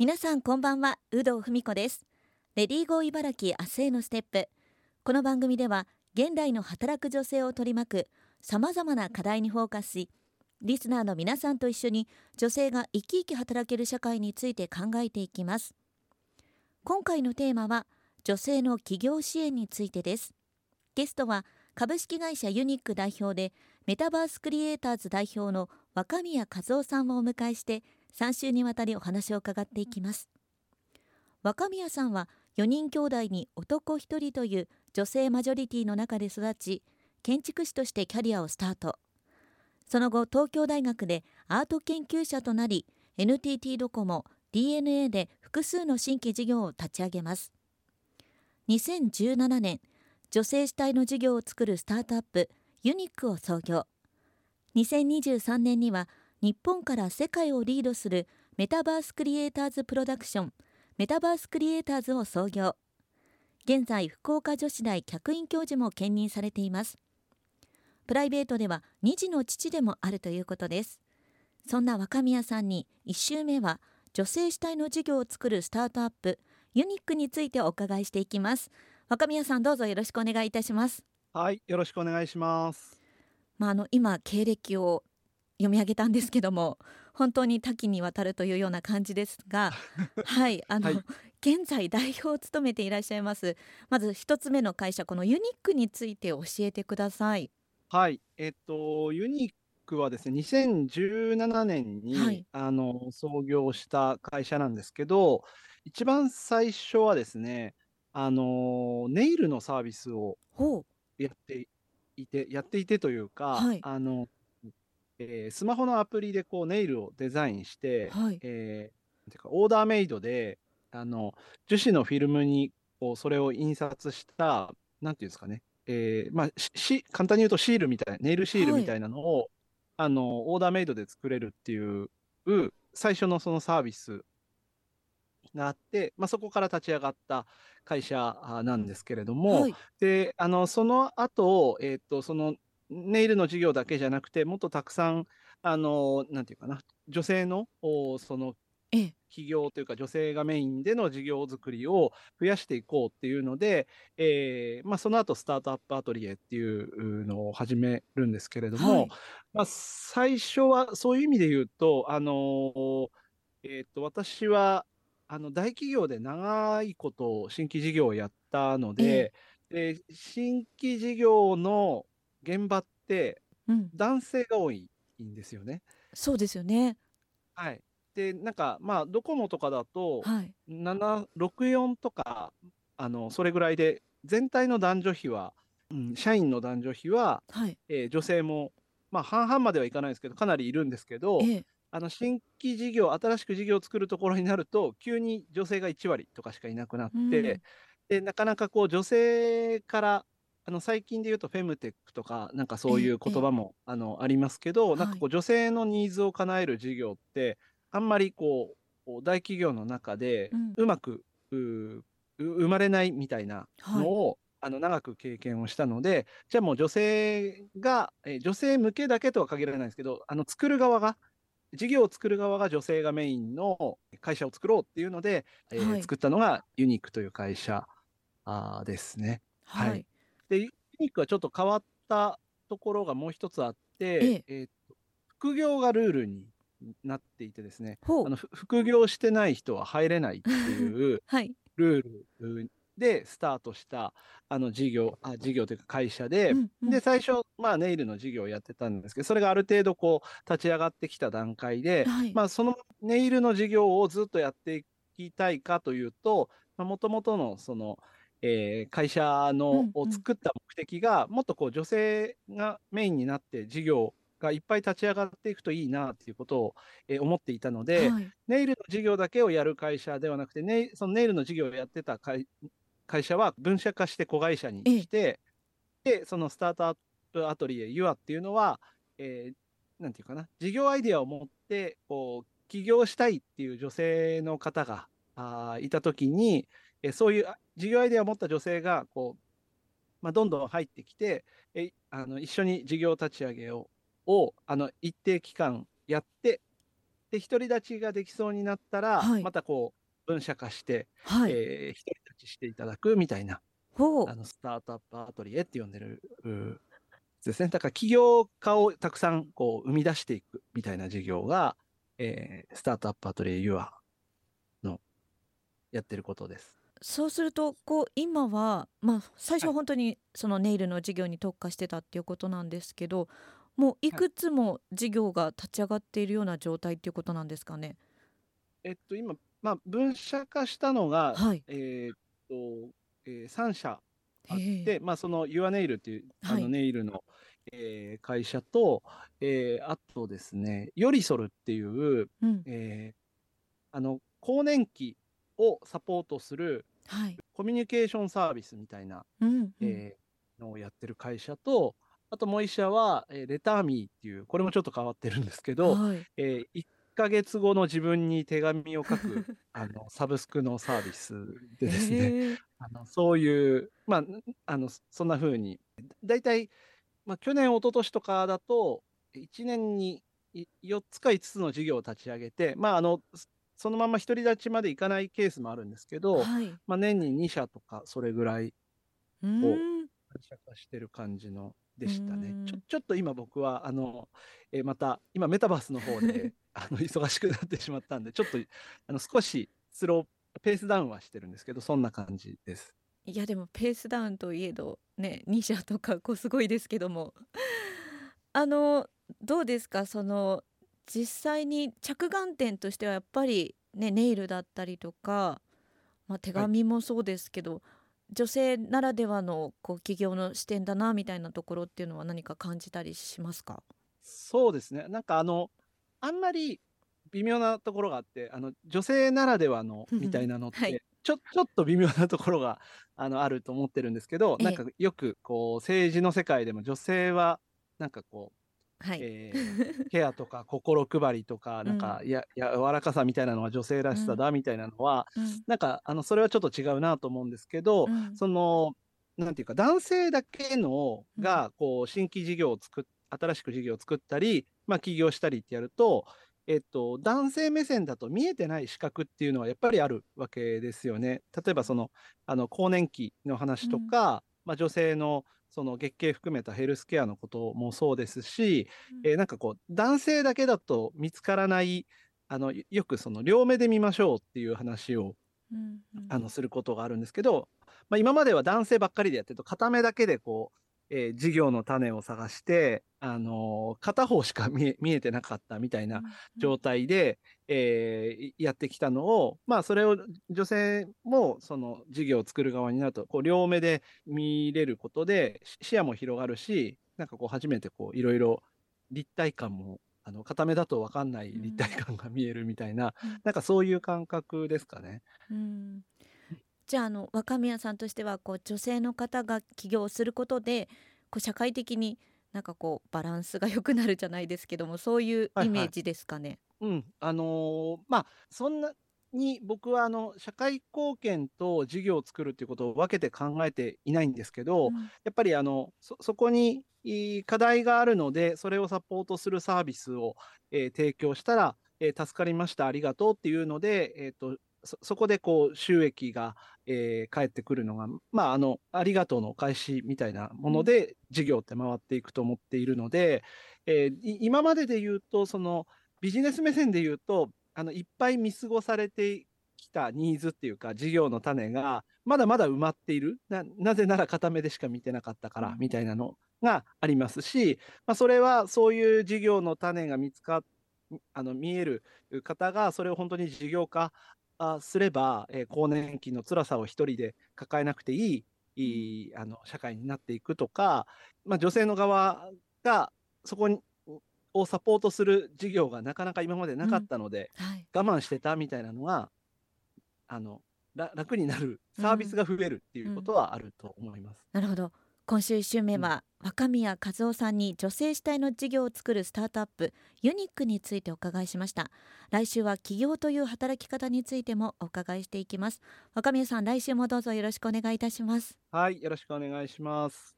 皆さんこんばんは有働文子です。レディーゴー茨城明日へのステップ。この番組では現代の働く女性を取り巻くさまざまな課題にフォーカスしリスナーの皆さんと一緒に女性が生き生き働ける社会について考えていきます。今回のテーマは女性の企業支援についてです。ゲストは株式会社ユニック代表でメタバースクリエイターズ代表の若宮和夫さんをお迎えして3週にわたりお話を伺っていきます。若宮さんは4人兄弟に男1人という女性マジョリティの中で育ち建築士としてキャリアをスタート。その後東京大学でアート研究者となり NTT ドコモ DNA で複数の新規事業を立ち上げます。2017年女性主体の事業を作るスタートアップユニックを創業。2023年には日本から世界をリードするメタバースクリエイターズプロダクションメタバースクリエイターズを創業。現在福岡女子大客員教授も兼任されています。プライベートでは2児の父でもあるということです。そんな若宮さんに1週目は女性主体の事業を作るスタートアップユニックについてお伺いしていきます。若宮さんどうぞよろしくお願いいたします。はいよろしくお願いします。まああの今経歴を読み上げたんですけども本当に多岐にわたるというような感じですが はいあの、はい、現在代表を務めていらっしゃいます。まず一つ目の会社このユニックについて教えてください。はい。えっとユニックはですね2017年に、はい、あの創業した会社なんですけど一番最初はですねあのネイルのサービスをやっていてやっていてというか、はい、あのえー、スマホのアプリでこうネイルをデザインして、はい、えー、てかオーダーメイドであの樹脂のフィルムにこうそれを印刷したなんていうんですかね、えー、まあし簡単に言うとシールみたいなネイルシールみたいなのを、はい、あのオーダーメイドで作れるっていう最初のそのサービスがあって、まあ、そこから立ち上がった会社なんですけれども、はい、であのその後、えーとそのネイルの事業だけじゃなくて、もっとたくさん、あの、なんていうかな、女性の、その、企業というか女性がメインでの事業作りを増やしていこうっていうので、えーまあ、その後スタートアップアトリエっていうのを始めるんですけれども、はい、まあ、最初はそういう意味で言うと、あのえー、と私はあの大企業で長いこと新規事業をやったので、え新規事業の現場って男性が多いんですよね。そうですよね。はい。で、なんか、まあ、ドコモとかだと、はい。764とか、あの、それぐらいで、全体の男女比は、うん、社員の男女比は、はい。えー女性も、まあ、半々まではいかないですけど、かなりいるんですけど、ええ。あの、新規事業、新しく事業を作るところになると、急に女性が1割とかしかいなくなって、で、なかなかこう、女性からあの最近で言うとフェムテックとかなんかそういう言葉も、あのありますけど、なんかこう女性のニーズを叶える事業ってあんまりこう大企業の中でうまく、う生まれないみたいなのを、あの長く経験をしたのでじゃあもう女性が、え女性向けだけとは限らないですけどあの作る側が事業を作る側が女性がメインの会社を作ろうっていうので、え作ったのがユニークという会社あですね。はい、はいで、ユニークはちょっと変わったところがもう一つあって、ええ。えー、と副業がルールになっていてですね、あの副業してない人は入れないっていう ルールでスタートしたあの事業、あ事業というか会社で、うんうん、で、最初、まあネイルの事業をやってたんですけど、それがある程度こう立ち上がってきた段階で、はい、まあそのネイルの事業をずっとやっていきたいかというと、もともとのその、えー、会社のを作った目的が、もっとこう女性がメインになって事業がいっぱい立ち上がっていくといいなっていうことを、えー、思っていたので、はい、ネイルの事業だけをやる会社ではなくてネイそのネイルの事業をやってた会会社は分社化して子会社にして、でそのスタートアップアトリエユアっていうのは、えー、なんていうかな事業アイデアを持ってこう起業したいっていう女性の方があいたときに、えそういう事業アイデアを持った女性がこう、まあ、どんどん入ってきてえあの一緒に事業立ち上げををあの一定期間やってで独り立ちができそうになったら、はい、またこう分社化して、はい、えー、独り立ちしていただくみたいなあのスタートアップアトリエって呼んでるですね。だから起業家をたくさんこう生み出していくみたいな事業が、えー、スタートアップアトリエユアのやってることです。そうするとこう今は、まあ、最初は本当にそのネイルの事業に特化してたっていうことなんですけどもういくつも事業が立ち上がっているような状態っていうことなんですかね？えっと今、まあ、分社化したのが、はい、えー、っと、えー、3社あって、まあ、そのユアネイルっていうあのネイルの、はい、えー、会社と、えー、あとですねヨリソルっていう、うん、えー、あの更年期をサポートする、はい、コミュニケーションサービスみたいな、うんうん、えー、のをやってる会社とあともう一社は、えー、レターミーっていうこれもちょっと変わってるんですけど、はい、えー、1ヶ月後の自分に手紙を書く あのサブスクのサービスでですねあのそういうまああのそんな風に大体、まあ、去年一昨年とかだと1年に4つか5つの事業を立ち上げてまああのそのまま独り立ちまでいかないケースもあるんですけど、はい、まあ、年に2社とかそれぐらいを社化してる感じのでしたね。ちょちょっと今僕はあの、えー、また今メタバースの方で あの忙しくなってしまったんでちょっとあの少しスローペースダウンはしてるんですけどそんな感じです。いやでもペースダウンといえどね2社とかこうすごいですけども。あのどうですか？その実際に着眼点としてはやっぱりねネイルだったりとか、まあ、手紙もそうですけど、はい、女性ならではのこう企業の視点だなみたいなところっていうのは何か感じたりしますか？そうですね。なんかあのあんまり微妙なところがあってあの女性ならではのみたいなのって、はい、ちょちょっと微妙なところがあのあると思ってるんですけど、なんかよくこう政治の世界でも女性はなんかこうはい、えー、ケアとか心配りとか、なんか、や、柔らかさみたいなのは女性らしさだみたいなのは、うん、なんか、あの、それはちょっと違うなと思うんですけど、うん、その、なんていうか、男性だけのが、こう、新規事業を作っ、新しく事業を作ったり、まあ、起業したりってやると、えっと、男性目線だと見えてない資格っていうのはやっぱりあるわけですよね。例えばその、あの、更年期の話とか、うん、まあ、女性のその月経含めたヘルスケアのこともそうですし、うん、えー、なんかこう男性だけだと見つからないあのよくその両目で見ましょうっていう話を、うんうん、あのすることがあるんですけど、まあ、今までは男性ばっかりでやってると片目だけでこうえー、事業の種を探して、あのー、片方しか見え 見えてなかったみたいな状態で、うん、えー、やってきたのを、まあ、それを女性もその事業を作る側になると、こう両目で見れることで視野も広がるし、なんかこう初めてこういろいろ立体感もあの片目だと分かんない立体感が見えるみたいな、うん、なんかそういう感覚ですかね。うんじゃああの若宮さんとしてはこう女性の方が起業することでこう社会的になんかこうバランスが良くなるじゃないですけどもそういうイメージですかね？はいはい、うんあのー、まあそんなに僕はあの社会貢献と事業を作るっていうことを分けて考えていないんですけど、うん、やっぱりあのそそこに課題があるのでそれをサポートするサービスを、えー、提供したら、えー、助かりましたありがとうっていうので、えーとそそこでこう収益が、えー、返ってくるのが、まあ、あのありがとうの返しみたいなもので事業って回っていくと思っているので、えー、今までで言うとそのビジネス目線で言うとあのいっぱい見過ごされてきたニーズっていうか事業の種がまだまだ埋まっている。ななぜなら片目でしか見てなかったからみたいなのがありますし、まあ、それはそういう事業の種が見つかあの見える方がそれを本当に事業化あすれば、えー、更年期の辛さを一人で抱えなくていいいいあの社会になっていくとか、まあ、女性の側がそこにをサポートする事業がなかなか今までなかったので、うんはい、我慢してたみたいなのがあの楽になるサービスが増えるっていうことはあると思います。うんうん、なるほど今週1週目は、若宮和夫さんに女性主体の事業を作るスタートアップユニックについてお伺いしました。来週は起業という働き方についてもお伺いしていきます。若宮さん来週もどうぞよろしくお願いいたします。はいよろしくお願いします